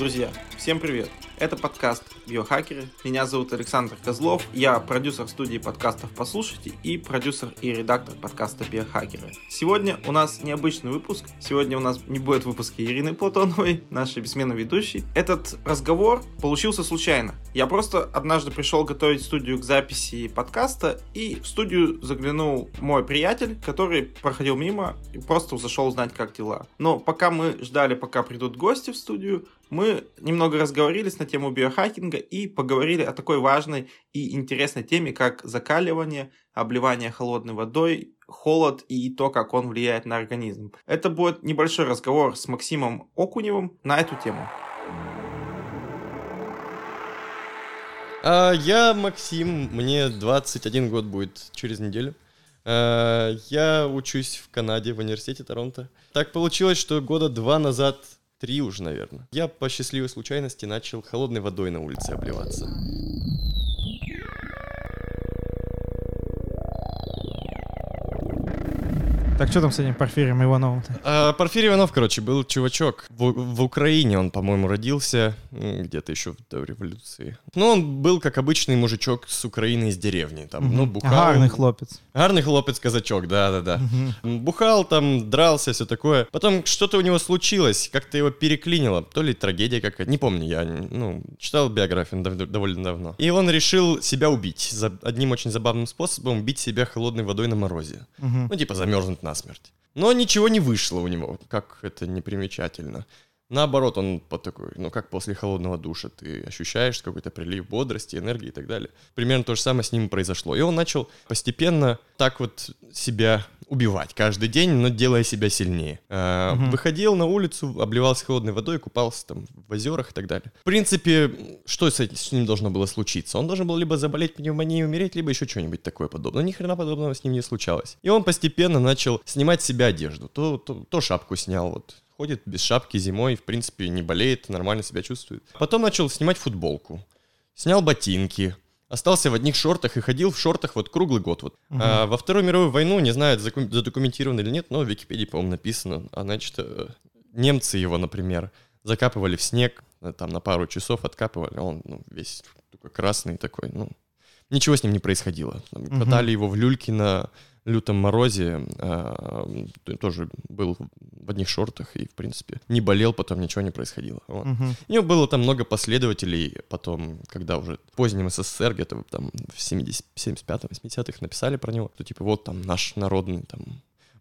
Друзья, всем привет! Это подкаст «Биохакеры». Меня зовут Александр Козлов. Я продюсер студии подкастов «Послушайте» и продюсер и редактор подкаста «Биохакеры». Сегодня у нас необычный выпуск. Сегодня у нас не будет выпуска Ирины Платоновой, нашей бессменной ведущей. Этот разговор получился случайно. Я просто однажды пришел готовить студию к записи подкаста, и в студию заглянул мой приятель, который проходил мимо и просто зашел узнать, как дела. Но пока мы ждали, пока придут гости в студию, мы немного разговорились на тему биохакинга и поговорили о такой важной и интересной теме, как закаливание, обливание холодной водой, холод и то, как он влияет на организм. Это будет небольшой разговор с Максимом Окуневым на эту тему. А, я Максим, мне 21 год будет через неделю. А, я учусь в Канаде, в университете Торонто. Так получилось, что года два назад Три уже, наверное. Я по счастливой случайности начал холодной водой на улице обливаться. Так что там с этим Порфирием Ивановым? А, Порфирий Иванов, короче, был чувачок. В, в Украине он, по-моему, родился где-то еще до революции. Ну, он был как обычный мужичок с Украины из деревни. Там, угу. ну, бухал. Гарный хлопец. Гарный хлопец казачок, да-да-да. Угу. Бухал там, дрался, все такое. Потом что-то у него случилось, как-то его переклинило. То ли трагедия какая-то, не помню, я ну, читал биографию довольно давно. И он решил себя убить. За одним очень забавным способом убить себя холодной водой на морозе. Угу. Ну, типа замерзнуть на насмерть. Но ничего не вышло у него, как это непримечательно. Наоборот, он по такой, ну как после холодного душа, ты ощущаешь какой-то прилив бодрости, энергии и так далее. Примерно то же самое с ним произошло. И он начал постепенно так вот себя убивать каждый день, но делая себя сильнее. А, угу. Выходил на улицу, обливался холодной водой, купался там в озерах и так далее. В принципе, что с, этим, с ним должно было случиться? Он должен был либо заболеть пневмонией и умереть, либо еще что-нибудь такое подобное. Ни хрена подобного с ним не случалось. И он постепенно начал снимать с себя одежду. То, то, то шапку снял, вот ходит без шапки зимой, в принципе, не болеет, нормально себя чувствует. Потом начал снимать футболку, снял ботинки, остался в одних шортах и ходил в шортах вот круглый год. Вот. Угу. А, во Вторую мировую войну, не знаю, задокументировано или нет, но в Википедии, по-моему, написано. А значит, э, немцы его, например, закапывали в снег, э, там на пару часов откапывали, он ну, весь красный такой, ну, ничего с ним не происходило. Там, угу. Катали его в люльки на лютом морозе э, тоже был в одних шортах и, в принципе, не болел, потом ничего не происходило. Вот. Угу. У него было там много последователей, потом, когда уже в позднем СССР, где-то там в 70, 75-80-х написали про него, то типа вот там наш народный там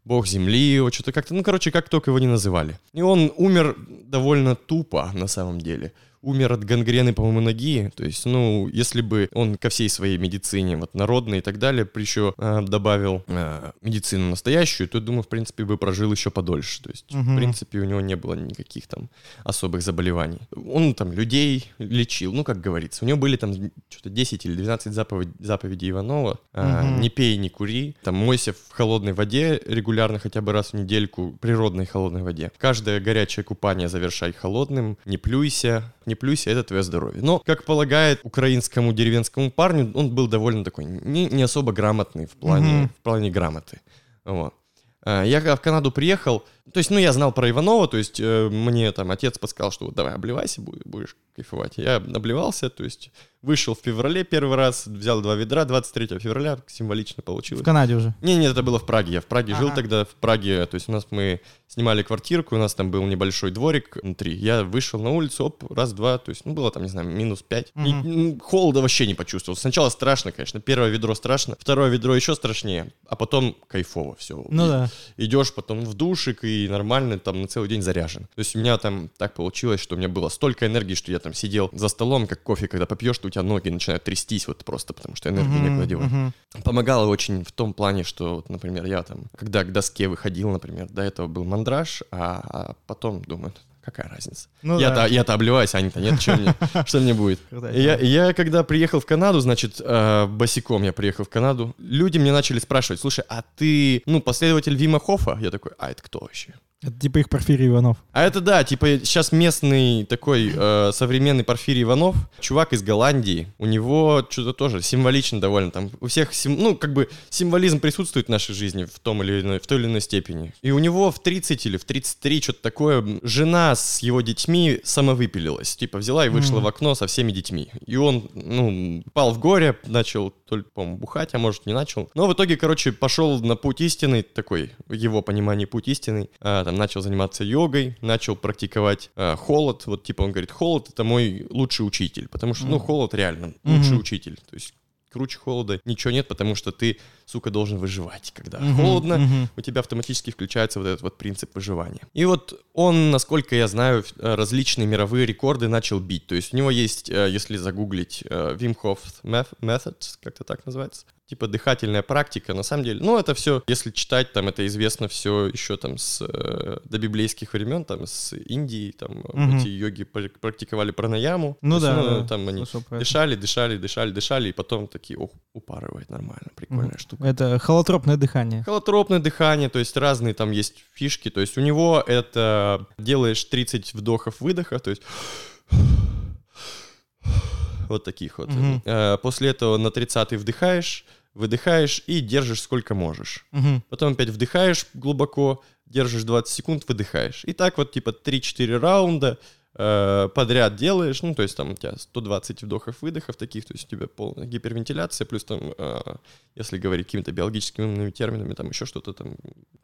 бог земли, вот что-то как-то, ну, короче, как только его не называли. И он умер довольно тупо, на самом деле умер от гангрены, по-моему, ноги. То есть, ну, если бы он ко всей своей медицине, вот народной и так далее, еще э, добавил э, медицину настоящую, то, думаю, в принципе, бы прожил еще подольше. То есть, угу. в принципе, у него не было никаких там особых заболеваний. Он там людей лечил, ну, как говорится. У него были там что-то 10 или 12 заповедей, заповедей Иванова. Э, угу. Не пей, не кури. Там мойся в холодной воде регулярно, хотя бы раз в недельку, природной холодной воде. Каждое горячее купание завершай холодным, не плюйся, не плюйся, это твое здоровье. Но, как полагает украинскому деревенскому парню, он был довольно такой не, не особо грамотный в плане, mm-hmm. в плане грамоты. Вот. А, я в Канаду приехал, то есть, ну, я знал про Иванова, то есть, э, мне там отец подсказал, что вот давай обливайся, будешь кайфовать. Я обливался, то есть, вышел в феврале первый раз, взял два ведра, 23 февраля, символично получилось. В Канаде уже? Не, нет, это было в Праге, я в Праге ага. жил тогда, в Праге, то есть, у нас мы снимали квартирку, у нас там был небольшой дворик внутри, я вышел на улицу, оп, раз-два, то есть, ну, было там, не знаю, минус пять. Угу. И, холода вообще не почувствовал. Сначала страшно, конечно, первое ведро страшно, второе ведро еще страшнее, а потом кайфово все. Ну и да. Идешь потом в душик и нормально там на целый день заряжен. То есть у меня там так получилось, что у меня было столько энергии, что я там сидел за столом, как кофе, когда попьешь, что у тебя ноги начинают трястись вот просто потому, что энергии uh-huh, некуда девать. Uh-huh. Помогало очень в том плане, что, вот, например, я там, когда к доске выходил, например, до этого был мандраж, а, а потом думаю, какая разница? Ну, я-то, да. я-то обливаюсь, а они-то нет, что мне, что мне будет? Я, я когда приехал в Канаду, значит, э, босиком я приехал в Канаду, люди мне начали спрашивать, слушай, а ты, ну, последователь Вима Хофа? Я такой, а это кто вообще? Это типа их Порфирий Иванов. А это да, типа сейчас местный такой э, современный Порфирий Иванов, чувак из Голландии, у него что-то тоже символично довольно, там у всех, сим- ну как бы символизм присутствует в нашей жизни в том или иной, в той или иной степени. И у него в 30 или в 33 что-то такое, жена с его детьми самовыпилилась, типа взяла и вышла Мгм. в окно со всеми детьми. И он, ну, пал в горе, начал, то ли, по-моему, бухать, а может не начал. Но в итоге, короче, пошел на путь истины, такой, его понимании путь истины, а, там начал заниматься йогой, начал практиковать а, холод, вот типа он говорит, холод это мой лучший учитель, потому что, ну, Мгм. холод реально лучший Мгм. учитель, то есть круче холода ничего нет, потому что ты, сука, должен выживать, когда Мгм, холодно, мгм. у тебя автоматически включается вот этот вот принцип выживания. И вот он, насколько я знаю, э, различные мировые рекорды начал бить. То есть у него есть, э, если загуглить, э, Wim Hof Meth- Method, как-то так называется, типа дыхательная практика, на самом деле. Ну, это все, если читать, там это известно все еще там с э, добиблейских времен, там с Индии, там Мгм. эти йоги пр- практиковали пранаяму. Ну То есть, да, да, там они дышали, дышали, дышали, дышали, и потом такие, ох, упарывает нормально, прикольная Мгм. штука. Это холотропное дыхание. Холотропное дыхание, то есть разные там есть фишки. То есть у него это делаешь 30 вдохов-выдохов, то есть вот таких вот. Э, После этого на 30 вдыхаешь, выдыхаешь и держишь сколько можешь. Мгм. Потом опять вдыхаешь глубоко, держишь 20 секунд, выдыхаешь. И так вот типа 3-4 раунда подряд делаешь, ну, то есть там у тебя 120 вдохов-выдохов таких, то есть у тебя полная гипервентиляция, плюс там, э, если говорить какими-то биологическими терминами, там еще что-то там,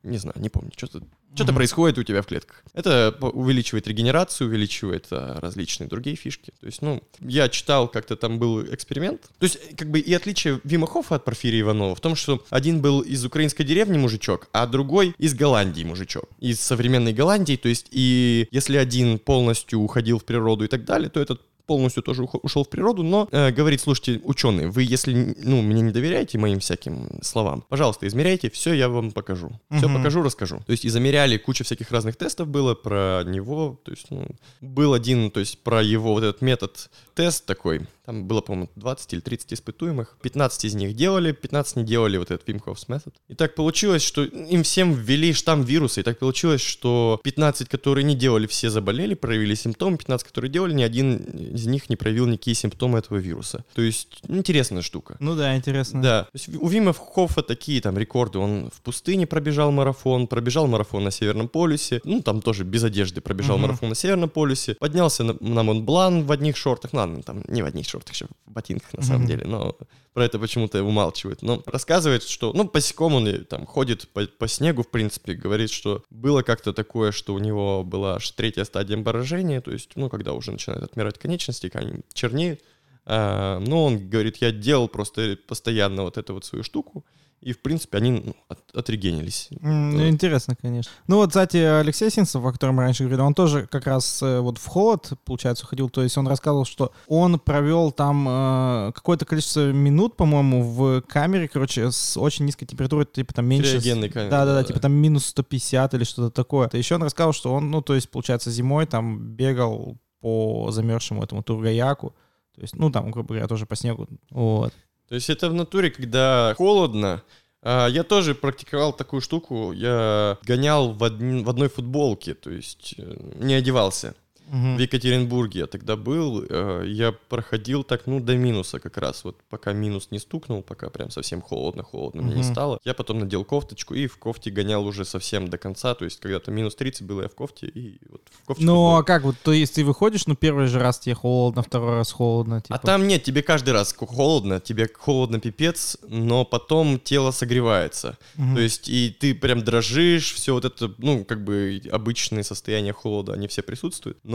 не знаю, не помню, что-то что-то Мгм. происходит у тебя в клетках. Это увеличивает регенерацию, увеличивает а, различные другие фишки. То есть, ну, я читал, как-то там был эксперимент. То есть, как бы и отличие Вима Хоффа от Порфирия Иванова в том, что один был из украинской деревни мужичок, а другой из Голландии мужичок. Из современной Голландии. То есть, и если один полностью уходил в природу и так далее, то этот полностью тоже ушел в природу, но э, говорит, слушайте, ученые, вы если, ну, мне не доверяете моим всяким словам, пожалуйста, измеряйте, все я вам покажу. Все Мгм. покажу, расскажу. То есть и замеряли, куча всяких разных тестов было про него, то есть, ну, был один, то есть про его вот этот метод тест такой, там было, по-моему, 20 или 30 испытуемых, 15 из них делали, 15 не делали вот этот Wim Hof's Method. И так получилось, что им всем ввели штамм вируса, и так получилось, что 15, которые не делали, все заболели, проявили симптомы, 15, которые делали, ни один из них не проявил никакие симптомы этого вируса. То есть интересная штука. Ну да, интересно. Да. То есть у Вима Хоффа такие там рекорды. Он в пустыне пробежал марафон, пробежал марафон на Северном полюсе. Ну, там тоже без одежды пробежал Мгм. марафон на Северном полюсе. Поднялся на, на Монблан в одних шортах. Ну, ладно, там не в одних шортах, еще в ботинках на самом Мгм. деле. Но про это почему-то умалчивает. Но рассказывает, что, ну, босиком он там ходит по, по снегу, в принципе, говорит, что было как-то такое, что у него была аж третья стадия обморожения, то есть, ну, когда уже начинают отмирать конечности, они чернеют. А, но он говорит, я делал просто постоянно вот эту вот свою штуку, и, в принципе, они ну, от- отрегенились. Да. Интересно, конечно. Ну вот, кстати, Алексей Синцев, о котором мы раньше говорили, он тоже как раз э, вот в холод, получается, ходил. То есть он рассказывал, что он провел там э, какое-то количество минут, по-моему, в камере, короче, с очень низкой температурой, типа там меньше... Криогенной камере, Да-да-да, да. типа там минус 150 или что-то такое. А еще он рассказал, что он, ну, то есть, получается, зимой там бегал по замерзшему этому Тургаяку. То есть, ну, там, грубо говоря, тоже по снегу. Вот. То есть это в натуре, когда холодно. А, я тоже практиковал такую штуку. Я гонял в, одни- в одной футболке, то есть э, не одевался. Мгм. В Екатеринбурге я тогда был, э, я проходил так, ну, до минуса как раз, вот пока минус не стукнул, пока прям совсем холодно-холодно мне не стало. Я потом надел кофточку и в кофте гонял уже совсем до конца, то есть когда-то минус 30 было я в кофте, и вот в кофте Ну, а как вот, то есть ты выходишь, ну, первый же раз тебе холодно, второй раз холодно, типа. А там нет, тебе каждый раз холодно, тебе холодно пипец, но потом тело согревается. Мгм. То есть и ты прям дрожишь, все вот это, ну, как бы обычные состояния холода, они все присутствуют. Но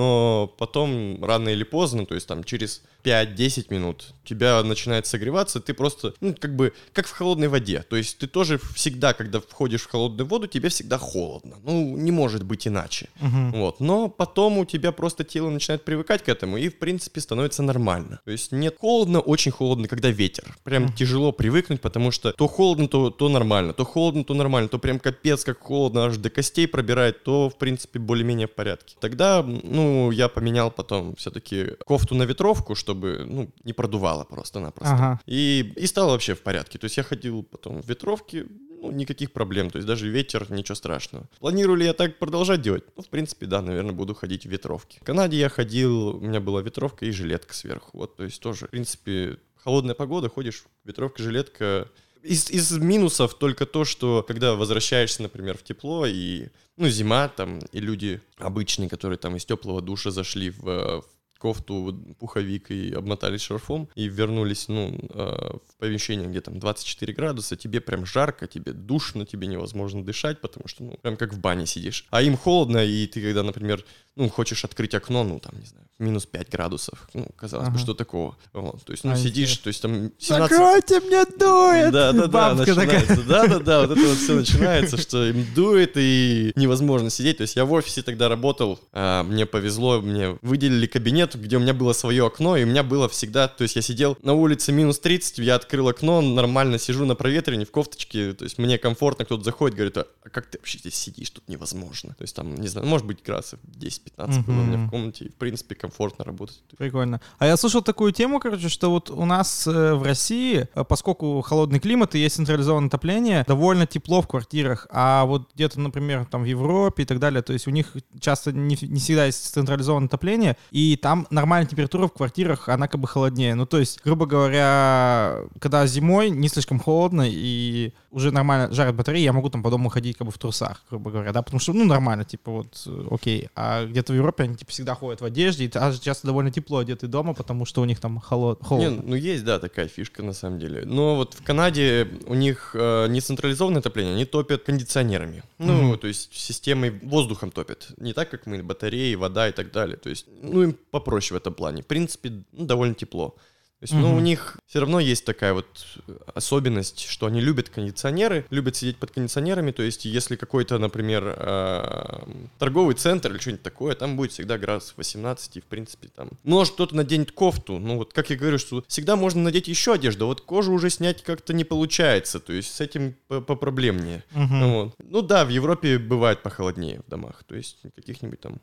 потом рано или поздно, то есть там через 5-10 минут тебя начинает согреваться, ты просто, ну, как бы, как в холодной воде. То есть ты тоже всегда, когда входишь в холодную воду, тебе всегда холодно. Ну, не может быть иначе. Мгм. Вот. Но потом у тебя просто тело начинает привыкать к этому, и, в принципе, становится нормально. То есть нет холодно, очень холодно, когда ветер. Прям тяжело привыкнуть, потому что то холодно, то, то нормально, то холодно, то нормально, то прям капец как холодно, аж до костей пробирает, то, в принципе, более-менее в порядке. Тогда, ну, я поменял потом все-таки кофту на ветровку, чтобы, ну, не продувало просто-напросто. Ага. И, и стало вообще в порядке. То есть я ходил потом в ветровке, ну, никаких проблем, то есть даже ветер, ничего страшного. Планирую ли я так продолжать делать? Ну, в принципе, да, наверное, буду ходить в ветровке. В Канаде я ходил, у меня была ветровка и жилетка сверху, вот, то есть тоже, в принципе, холодная погода, ходишь, ветровка, жилетка, из, из минусов только то, что когда возвращаешься, например, в тепло и, ну, зима там, и люди обычные, которые там из теплого душа зашли в, в кофту, пуховик и обмотались шарфом и вернулись, ну, э, в помещение, где там 24 градуса, тебе прям жарко, тебе душно, тебе невозможно дышать, потому что, ну, прям как в бане сидишь. А им холодно, и ты когда, например, ну, хочешь открыть окно, ну, там, не знаю, минус 5 градусов, ну, казалось ага. бы, что такого. Вот, то есть, ну, а сидишь, то есть там 17... Закройте, мне дует! Да, да, да, начинается, да, да, да, вот это вот все начинается, что им дует и невозможно сидеть. То есть я в офисе тогда работал, а, мне повезло, мне выделили кабинет, где у меня было свое окно, и у меня было всегда, то есть я сидел на улице минус 30, я открыл окно, нормально сижу на проветривании в кофточке, то есть мне комфортно, кто-то заходит, говорит, а как ты вообще здесь сидишь, тут невозможно. То есть там, не знаю, может быть градусов 10 15 было у меня в комнате, и, в принципе, комфортно работать. Прикольно. А я слышал такую тему, короче, что вот у нас э, в России, э, поскольку холодный климат и есть централизованное отопление, довольно тепло в квартирах, а вот где-то, например, там в Европе и так далее, то есть у них часто не, не всегда есть централизованное отопление, и там нормальная температура в квартирах, она как бы холоднее. Ну, то есть, грубо говоря, когда зимой не слишком холодно и уже нормально жарят батареи, я могу там по дому ходить как бы в трусах, грубо говоря, да, потому что, ну, нормально, типа вот, э, окей. А где-то в Европе они, типа, всегда ходят в одежде, и даже часто довольно тепло одеты дома, потому что у них там холод, холодно. Не, ну, есть, да, такая фишка, на самом деле. Но вот в Канаде у них э, не централизованное отопление, они топят кондиционерами. Ну, mm-hmm. то есть системой воздухом топят. Не так, как мы, батареи, вода и так далее. То есть, ну, им попроще в этом плане. В принципе, ну, довольно тепло. То есть, угу. ну, у них все равно есть такая вот особенность, что они любят кондиционеры, любят сидеть под кондиционерами. То есть, если какой-то, например, э, торговый центр или что-нибудь такое, там будет всегда градус 18, и, в принципе, там... Может, кто-то наденет кофту. Ну, вот, как я говорю, что всегда можно надеть еще одежду, а вот кожу уже снять как-то не получается. То есть, с этим попроблемнее. Угу. Вот. Ну, да, в Европе бывает похолоднее в домах. То есть, каких-нибудь там,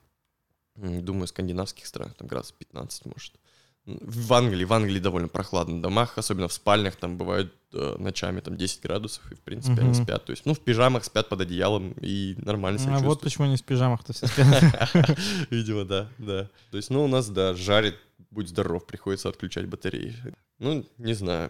думаю, скандинавских странах, там градус 15, может. В Англии, в Англии довольно прохладно в домах, особенно в спальнях, там бывают э, ночами там 10 градусов, и в принципе угу. они спят. То есть, ну, в пижамах спят под одеялом и нормально себя А чувствуют. вот почему они в пижамах-то все спят. Видимо, да, да. То есть, ну, у нас, да, жарит, будь здоров, приходится отключать батареи. Ну, не знаю.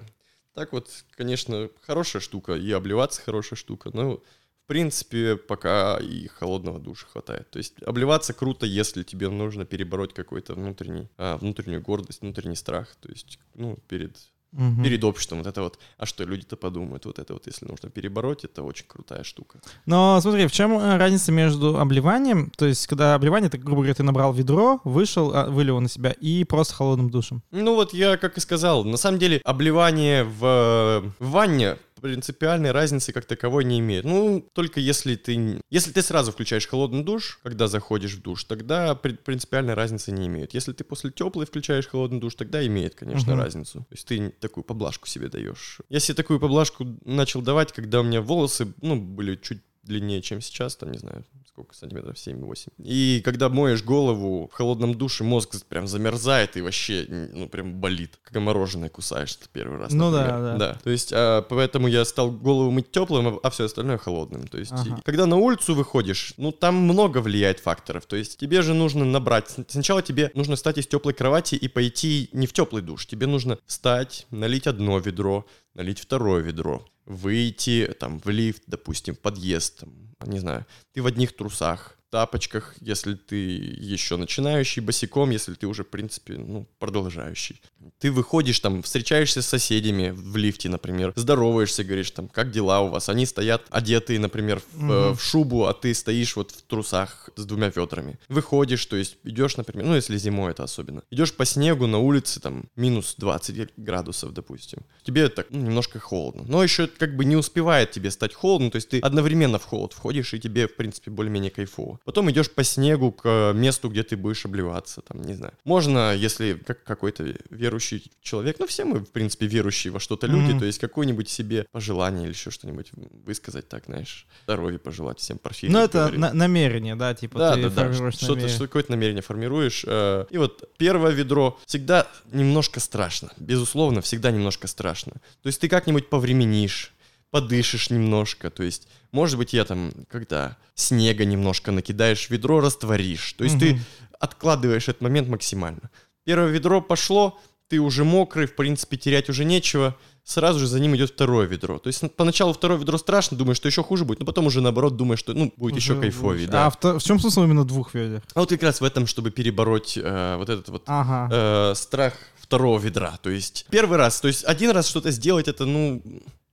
Так вот, конечно, хорошая штука, и обливаться хорошая штука, но принципе, пока и холодного душа хватает. То есть обливаться круто, если тебе нужно перебороть какой-то внутренний, а, внутреннюю гордость, внутренний страх. То есть, ну, перед угу. перед обществом. Вот это вот, а что люди-то подумают, вот это вот, если нужно перебороть, это очень крутая штука. Но смотри, в чем э, разница между обливанием, то есть когда обливание, ты, грубо говоря, ты набрал ведро, вышел, а, вылил на себя, и просто холодным душем? Ну вот я как и сказал, на самом деле обливание в, в ванне принципиальной разницы как таковой не имеет. Ну, только если ты... Если ты сразу включаешь холодный душ, когда заходишь в душ, тогда принципиальной разницы не имеет. Если ты после теплой включаешь холодный душ, тогда имеет, конечно, угу. разницу. То есть ты такую поблажку себе даешь. Я себе такую поблажку начал давать, когда у меня волосы, ну, были чуть длиннее, чем сейчас, там, не знаю, сколько сантиметров, 7-8. И когда моешь голову в холодном душе, мозг прям замерзает и вообще, ну, прям болит. Как мороженое кусаешь первый раз, Ну да, да. Да, то есть, а, поэтому я стал голову мыть теплым, а все остальное холодным. То есть, ага. когда на улицу выходишь, ну, там много влияет факторов. То есть, тебе же нужно набрать... Сначала тебе нужно встать из теплой кровати и пойти не в теплый душ. Тебе нужно встать, налить одно ведро, налить второе ведро, выйти там в лифт, допустим, подъезд, там, не знаю, ты в одних трусах, тапочках, если ты еще начинающий, босиком, если ты уже, в принципе, ну, продолжающий. Ты выходишь там, встречаешься с соседями в лифте, например, здороваешься, говоришь там, как дела у вас? Они стоят одетые, например, в, mm-hmm. в шубу, а ты стоишь вот в трусах с двумя ведрами. Выходишь, то есть идешь, например, ну, если зимой это особенно, идешь по снегу на улице, там, минус 20 градусов, допустим. Тебе так ну, немножко холодно. Но еще как бы не успевает тебе стать холодно, то есть ты одновременно в холод входишь, и тебе, в принципе, более-менее кайфово. Потом идешь по снегу к э, месту, где ты будешь обливаться, там, не знаю. Можно, если как какой-то верующий человек, ну, все мы, в принципе, верующие во что-то люди, mm-hmm. то есть какое-нибудь себе пожелание или еще что-нибудь высказать, так, знаешь, здоровье пожелать всем парфирим. Ну, это на- намерение, да, типа да, ты да, да. Что-то, что какое-то намерение формируешь. Э, и вот первое ведро всегда немножко страшно, безусловно, всегда немножко страшно. То есть ты как-нибудь повременишь, подышишь немножко, то есть, может быть, я там, когда снега немножко накидаешь, ведро растворишь, то есть Мгм. ты откладываешь этот момент максимально. Первое ведро пошло, ты уже мокрый, в принципе, терять уже нечего, сразу же за ним идет второе ведро. То есть ну, поначалу второе ведро страшно, думаешь, что еще хуже будет, но потом уже наоборот думаешь, что ну будет еще Уже кайфовее, лучше. да. А в, в чем смысл именно двух ведер? А вот как раз в этом, чтобы перебороть э, вот этот вот Ага. э, страх второго ведра. То есть первый раз, то есть один раз что-то сделать, это ну,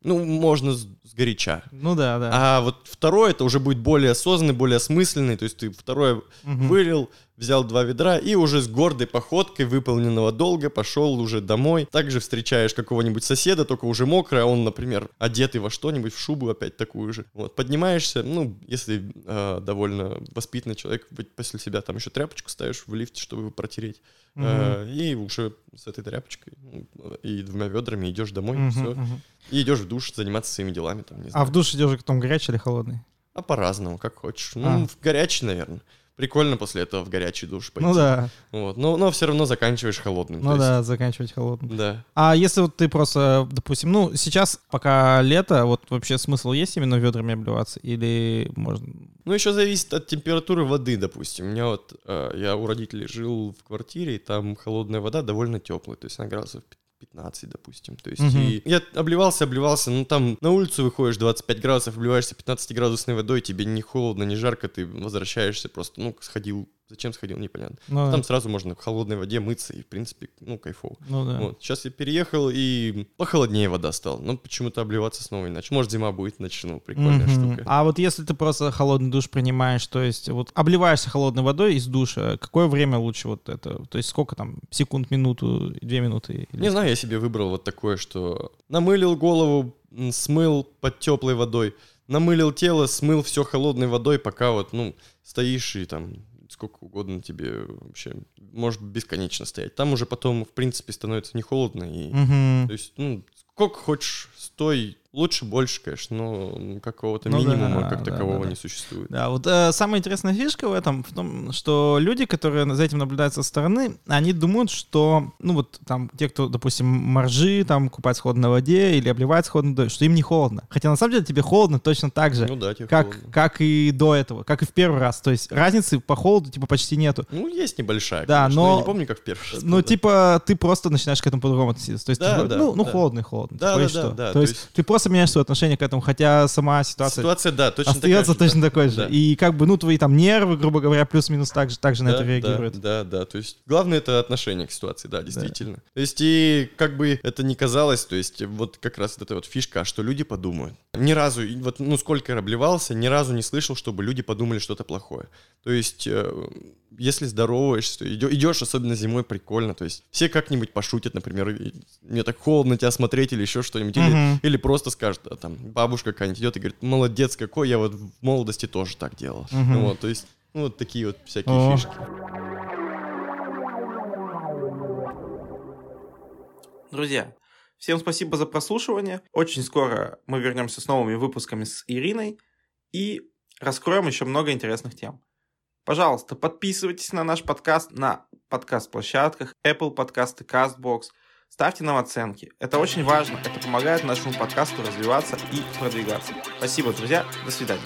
ну можно сгоряча. Ну да, да. А вот второе, это уже будет более осознанный, более осмысленный. То есть ты второе Мгм. вылил, взял два ведра и уже с гордой походкой выполненного долга пошел уже домой. Также встречаешь какого-нибудь соседа, только уже мокрый, а он, например, одетый во что-нибудь, в шубу опять такую же. Вот, поднимаешься, ну, если э, довольно воспитанный человек, после себя там еще тряпочку ставишь в лифте, чтобы его протереть. Э, и уже с этой тряпочкой ну, и двумя ведрами идешь домой, Мгм, все. мгм. И идешь в душ заниматься своими делами, там, не А знаю. в душ идешь потом горячий или холодный? А по-разному, как хочешь. Ну, А. в горячий, наверное. Прикольно после этого в горячий душ пойти. Ну да, Вот. Но, но все равно заканчиваешь холодным. ну то есть- да, заканчивать холодным. Да. А если вот ты просто, допустим, ну, сейчас, пока лето, вот вообще смысл есть именно ведрами обливаться? Или можно... Ну, еще зависит от температуры воды, допустим. У меня вот, э, я у родителей жил в квартире, и там холодная вода довольно теплая, то есть она градусов 15, допустим. То есть Мгм. и я обливался, обливался, ну там на улицу выходишь 25 градусов, обливаешься 15-градусной водой, тебе не холодно, не жарко, ты возвращаешься просто, ну, сходил, зачем сходил, непонятно. Ну, да. Там сразу можно в холодной воде мыться, и, в принципе, ну, кайфово. ну да. Вот. Сейчас я переехал, и похолоднее вода стала. Но почему-то обливаться снова иначе. Может, зима будет, начну. Прикольная Мгм. штука. А вот если ты просто холодный душ принимаешь, то есть вот обливаешься холодной водой из душа, какое время лучше вот это? То есть сколько там, секунд, минуту, две минуты? или Не знаю, я себе выбрал вот такое, что намылил голову, смыл под теплой водой, намылил тело, смыл все холодной водой, пока вот, ну, стоишь и там сколько угодно тебе вообще, может бесконечно стоять. Там уже потом, в принципе, становится не холодно и, Мгм. то есть, ну, сколько хочешь, стой, лучше, больше, конечно, но какого-то Ну да, минимума как да, такового да, да. не существует. Да, вот э, самая интересная фишка в этом, в том, что люди, которые за этим наблюдают со стороны, они думают, что, ну вот там, те, кто, допустим, моржи, там, купаются в холодной воде или холодной водой, что им не холодно. Хотя на самом деле тебе холодно точно так же, Ну да, как, холодно. как и до этого, как и в первый раз. То есть разницы по холоду типа почти нету. Ну, есть небольшая, Да, конечно, но- Я не помню, как в первый раз. Ну, было. типа, ты просто начинаешь к этому по-другому относиться. То есть, Да, типа, да, ну, ну да. холодный, холодный. Да, Типа, и да, что? да, да, То то есть, есть- ты просто меняешь свое отношение к этому, хотя сама ситуация, Ситуация, да, точно остается такая же, точно да. такой же. Да. И как бы, ну, твои там нервы, грубо говоря, плюс-минус так же, так же на Да, это да, реагируют. Да, да, то есть главное это отношение к ситуации, да, действительно. То есть и как бы это ни казалось, то есть вот как раз вот эта вот фишка, а что люди подумают. Ни разу, вот ну сколько я обливался, ни разу не слышал, чтобы люди подумали что-то плохое. То есть э, если здороваешься, идешь, особенно зимой, прикольно. То есть все как-нибудь пошутят, например, мне так холодно тебя смотреть или еще что-нибудь. Или, Мгм. или просто скажут, а, там, бабушка какая-нибудь идет и говорит, молодец какой, я вот в молодости тоже так делал. Ну Вот, то есть, ну, вот такие вот всякие О. фишки. Друзья, всем спасибо за прослушивание. Очень скоро мы вернемся с новыми выпусками с Ириной и раскроем еще много интересных тем. Пожалуйста, подписывайтесь на наш подкаст на подкаст-площадках Apple подкасты, CastBox. Ставьте нам оценки. Это очень важно. Это помогает нашему подкасту развиваться и продвигаться. Спасибо, друзья. До свидания.